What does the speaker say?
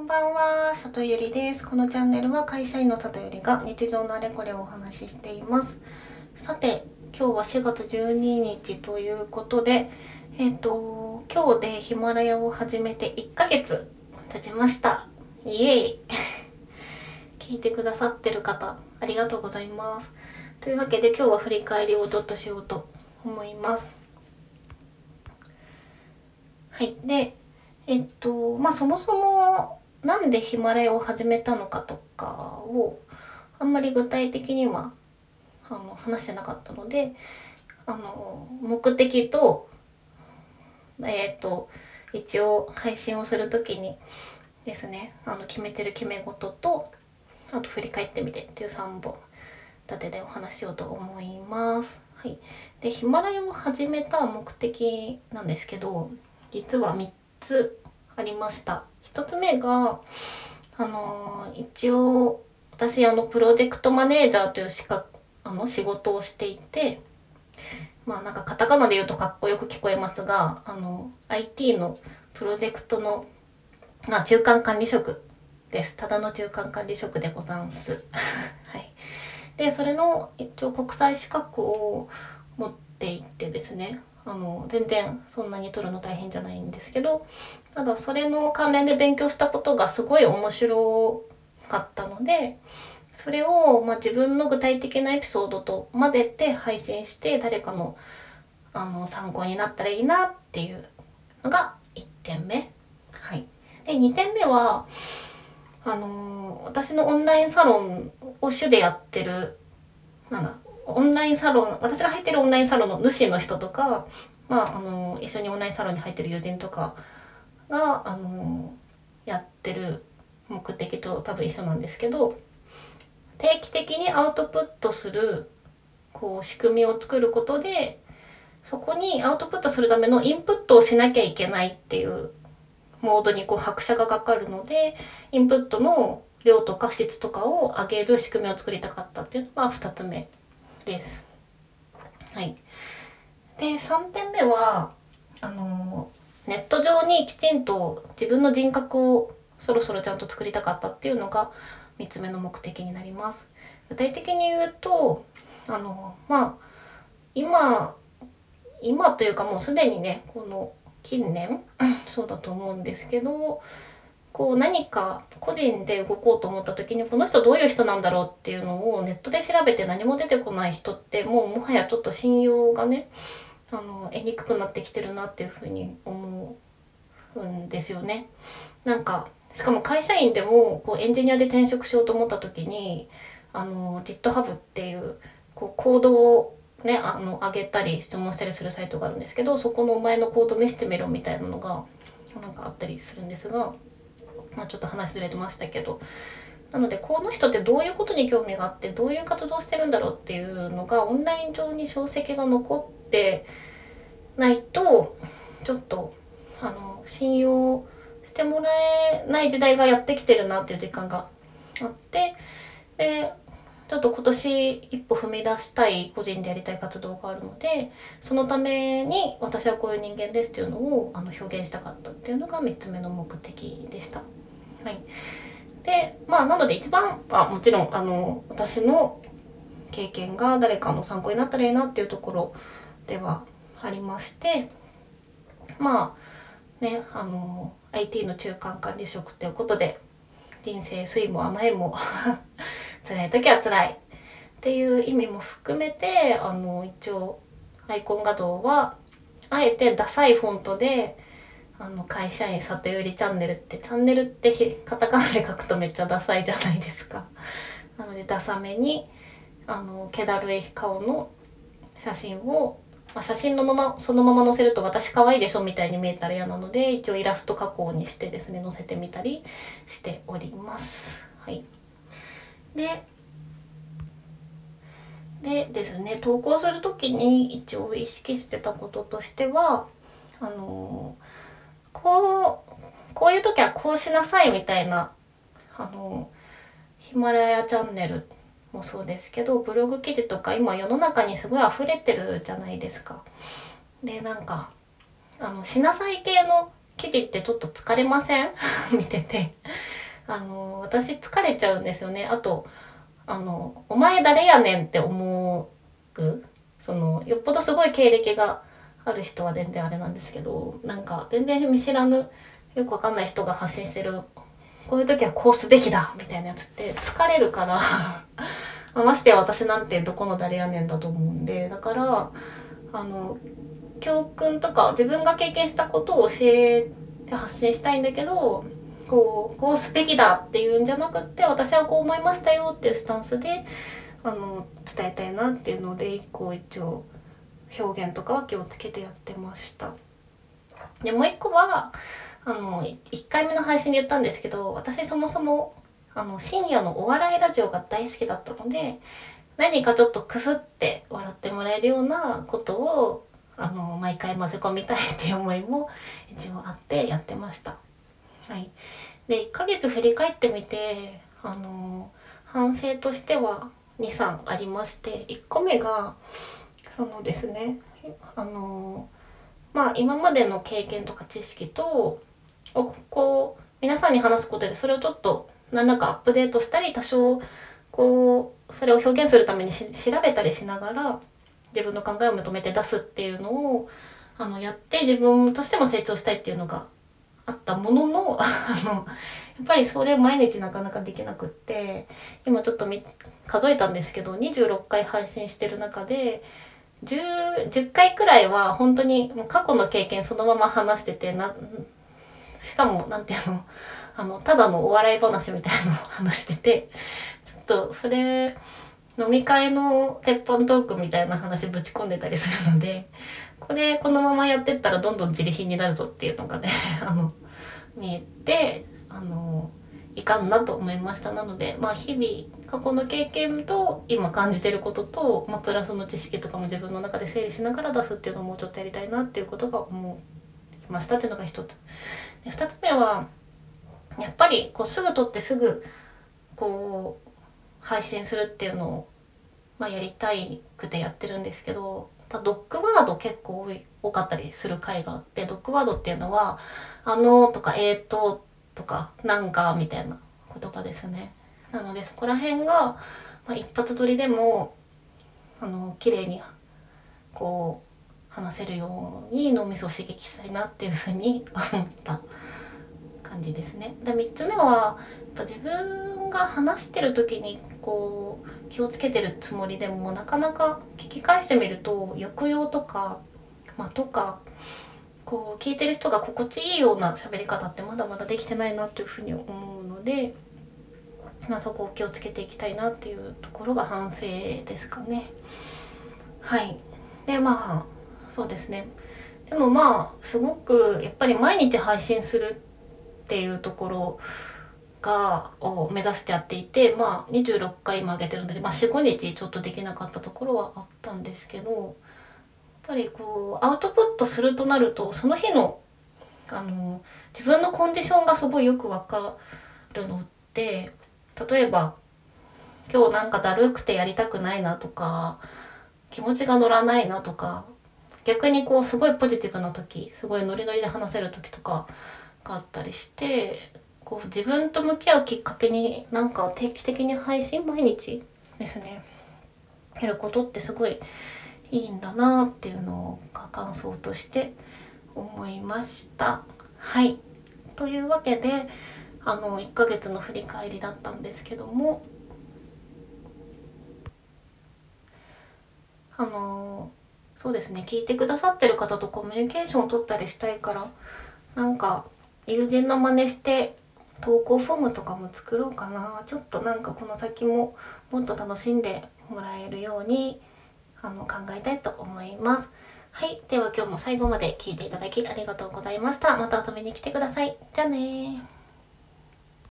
んばんは、里ゆりです。このチャンネルは会社員の里ゆりが日常のあれこれをお話ししています。さて、今日は4月12日ということで、えっ、と、今日でヒマラヤを始めて1ヶ月経ちました。イエーイ 聞いてくださってる方、ありがとうございます。というわけで今日は振り返りをちょっとしようと思います。はい。で、えっと、まあそもそもなんでヒマラヤを始めたのかとかをあんまり具体的にはあの話してなかったので、あの、目的と、えっと、一応配信をするときにですね、あの決めてる決め事と、あと振り返ってみてっていう3本立てでお話ししようと思います。はい。で、ヒマラヤを始めた目的なんですけど、実は3つありました。1つ目が、あのー一応、私、あの、プロジェクトマネージャーという資格、あの、仕事をしていて、まあなんかカタカナで言うとかっこよく聞こえますが、あの、IT のプロジェクトの、まあ中間管理職です。ただの中間管理職でござんす。はい。で、それの一応国際資格を持っていてですね、あの、全然そんなに取るの大変じゃないんですけど、ただそれの関連で勉強したことがすごい面白かったので、それを、まあ、自分の具体的なエピソードと混ぜて配信して誰かのあの参考になったらいいなっていうのが1点目。はい。で、2点目は、あのー私のオンラインサロンを主でやってる、なんだ、オンラインサロン、私が入ってるオンラインサロンの主の人とか、まあ、あの一緒にオンラインサロンに入ってる友人とかが、あのやってる目的と多分一緒なんですけど、定期的にアウトプットする、こう、仕組みを作ることで、そこにアウトプットするためのインプットをしなきゃいけないっていうモードにこう拍車がかかるので、インプットの量とか質とかを上げる仕組みを作りたかったっていうのが2つ目。です。はい。で、3点目は、あの、ネット上にきちんと自分の人格をそろそろちゃんと作りたかったっていうのが3つ目の目的になります。具体的に言うと、あの、まあ、今、今というかもうすでにね、この近年、そうだと思うんですけど、こう何か個人で動こうと思った時にこの人どういう人なんだろうっていうのをネットで調べて何も出てこない人ってもうもはやちょっと信用がねあの得にくくなってきてるなっていうふうに思うんですよね。なんかしかも会社員でもこうエンジニアで転職しようと思った時にあの GitHub っていうこうコードをねあの上げたり質問したりするサイトがあるんですけどそこのお前のコード見せてみろみたいなのがなんかあったりするんですが。まあ、ちょっと話ずれてましたけどなのでこの人ってどういうことに興味があってどういう活動してるんだろうっていうのがオンライン上に書籍が残ってないとちょっとあの信用してもらえない時代がやってきてるなっていう実感があってでちょっと今年一歩踏み出したい個人でやりたい活動があるのでそのために私はこういう人間ですっていうのをあの表現したかったっていうのが3つ目の目的でした。はい、でまあなので一番はもちろんあの私の経験が誰かの参考になったらいいなっていうところではありましてまあねあの IT の中間管理職ということで人生酸いも甘いも 辛い時は辛い。っていう意味も含めてあの一応アイコン画像はあえてダサいフォントであの会社員里寄りチャンネルってチャンネルってひカタカナで書くとめっちゃダサいじゃないですか。なのでダサめにあの気だるい顔の写真を、まあ、写真のの、ま、そのまま載せると私可愛いでしょみたいに見えたら嫌なので一応イラスト加工にしてですね載せてみたりしております。はい、ででですね投稿する時に一応意識してたこととしてはあのこうこういう時はこうしなさいみたいなあのヒマラヤチャンネルもそうですけどブログ記事とか今世の中にすごい溢れてるじゃないですか。でなんかあのしなさい系の記事ってちょっと疲れません？見てて。あの私疲れちゃうんですよね。あとあの「お前誰やねん」って思うそのよっぽどすごい経歴がある人は全然あれなんですけどなんか全然見知らぬよくわかんない人が発信してるこういう時はこうすべきだみたいなやつって疲れるから ましてや私なんてどこの誰やねんだと思うんでだからあの教訓とか自分が経験したことを教えて発信したいんだけどこうこうすべきだっていうんじゃなくって私はこう思いましたよっていうスタンスであの伝えたいなっていうので一個一応表現とかは気をつけてやってました。でもう一個はあの1回目の配信で言ったんですけど私そもそもあの深夜のお笑いラジオが大好きだったので何かちょっとクスって笑ってもらえるようなことをあの毎回混ぜ込みたいっていう思いも一応あってやってました。はい、で1ヶ月振り返ってみてあの反省としては23ありまして1個目がそのですね。あのまあ今までの経験とか知識とこう皆さんに話すことでそれをちょっと何らかアップデートしたり多少こうそれを表現するために調べたりしながら自分の考えをまとめて出すっていうのをあのやって自分としても成長したいっていうのがあったものの あのやっぱりそれ毎日なかなかできなくって今ちょっと数えたんですけど26回配信してる中で 10, 10回くらいは本当に過去の経験そのまま話しててなしかも何て言うのあのただのお笑い話みたいなのを話しててちょっとそれ飲み会の鉄板トークみたいな話ぶち込んでたりするのでこれこのままやってったらどんどん自利品になるぞっていうのがねあの見えてあのいかんなと思いましたなのでまあ日々過去の経験と今感じてることと、まあ、プラスの知識とかも自分の中で整理しながら出すっていうのをもうちょっとやりたいなっていうことが思いましたっていうのが一つ。で2つ目はやっぱりこうすぐ撮ってすぐこう配信するっていうのを、まあ、やりたいくてやってるんですけどドッグワード結構多い多かったりする回があってドッグワードっていうのは「あの」とか「えーと」とか「なんか」みたいな言葉ですね。なのでそこら辺が、まあ、一発撮りでもあの綺麗にこう話せるように脳みそを刺激したいなっていうふうに 思った感じですね。で3つ目はやっぱ自分が話してる時にこう気をつけてるつもりでもなかなか聞き返してみると抑揚とか間とかこう聞いてる人が心地いいような喋り方ってまだまだできてないなというふうに思うので、まあ、そこを気をつけていきたいなっていうところが反省ですかね。はいでまあそうですねでもまあすごくやっぱり毎日配信するっていうところがを目指してやっていてまあ26回も上げてるので、まあ、45日ちょっとできなかったところはあったんですけどぱりこうアウトプットするとなるとその日のあの自分のコンディションがすごいよくわかるのって例えば今日なんかだるくてやりたくないなとか気持ちが乗らないなとか逆にこうすごいポジティブな時すごいノリノリで話せる時とかがあったりしてこう自分と向き合うきっかけになんか定期的に配信毎日ですねやることってすごいいいんだなっていうのが感想として思いました。はい。というわけであの1ヶ月の振り返りだったんですけどもあのそうですね。聞いてくださってる方とコミュニケーションを取ったりしたいからなんか友人の真似して投稿フォームとかも作ろうかな。ちょっとなんかこの先ももっと楽しんでもらえるようにあの考えたいと思います。はい。では今日も最後まで聞いていただきありがとうございました。また遊びに来てください。じゃあね